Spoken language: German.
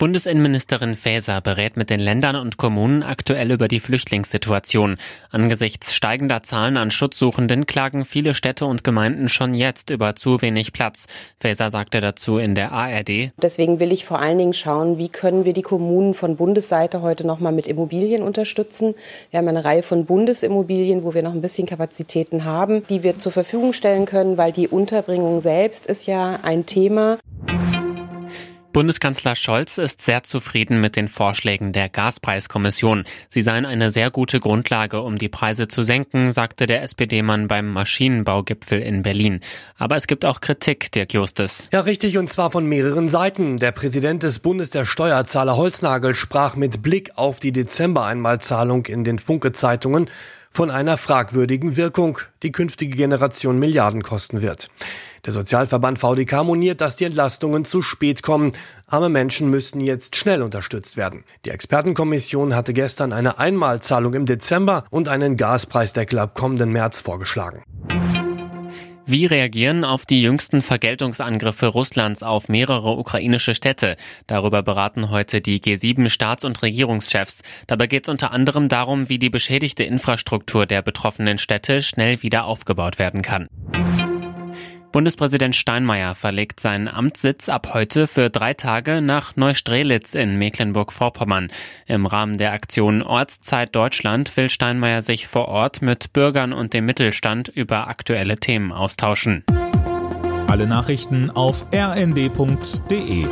Bundesinnenministerin Faeser berät mit den Ländern und Kommunen aktuell über die Flüchtlingssituation. Angesichts steigender Zahlen an Schutzsuchenden klagen viele Städte und Gemeinden schon jetzt über zu wenig Platz. Faeser sagte dazu in der ARD. Deswegen will ich vor allen Dingen schauen, wie können wir die Kommunen von Bundesseite heute nochmal mit Immobilien unterstützen. Wir haben eine Reihe von Bundesimmobilien, wo wir noch ein bisschen Kapazitäten haben, die wir zur Verfügung stellen können, weil die Unterbringung selbst ist ja ein Thema. Bundeskanzler Scholz ist sehr zufrieden mit den Vorschlägen der Gaspreiskommission. Sie seien eine sehr gute Grundlage, um die Preise zu senken, sagte der SPD-Mann beim Maschinenbaugipfel in Berlin. Aber es gibt auch Kritik, Dirk Justes. Ja, richtig, und zwar von mehreren Seiten. Der Präsident des Bundes der Steuerzahler Holznagel sprach mit Blick auf die Dezember-Einmalzahlung in den Funke-Zeitungen von einer fragwürdigen Wirkung, die künftige Generation Milliarden kosten wird. Der Sozialverband VDK moniert, dass die Entlastungen zu spät kommen. Arme Menschen müssen jetzt schnell unterstützt werden. Die Expertenkommission hatte gestern eine Einmalzahlung im Dezember und einen Gaspreisdeckel ab kommenden März vorgeschlagen. Wie reagieren auf die jüngsten Vergeltungsangriffe Russlands auf mehrere ukrainische Städte? Darüber beraten heute die G7-Staats- und Regierungschefs. Dabei geht es unter anderem darum, wie die beschädigte Infrastruktur der betroffenen Städte schnell wieder aufgebaut werden kann. Bundespräsident Steinmeier verlegt seinen Amtssitz ab heute für drei Tage nach Neustrelitz in Mecklenburg-Vorpommern. Im Rahmen der Aktion Ortszeit Deutschland will Steinmeier sich vor Ort mit Bürgern und dem Mittelstand über aktuelle Themen austauschen. Alle Nachrichten auf rnd.de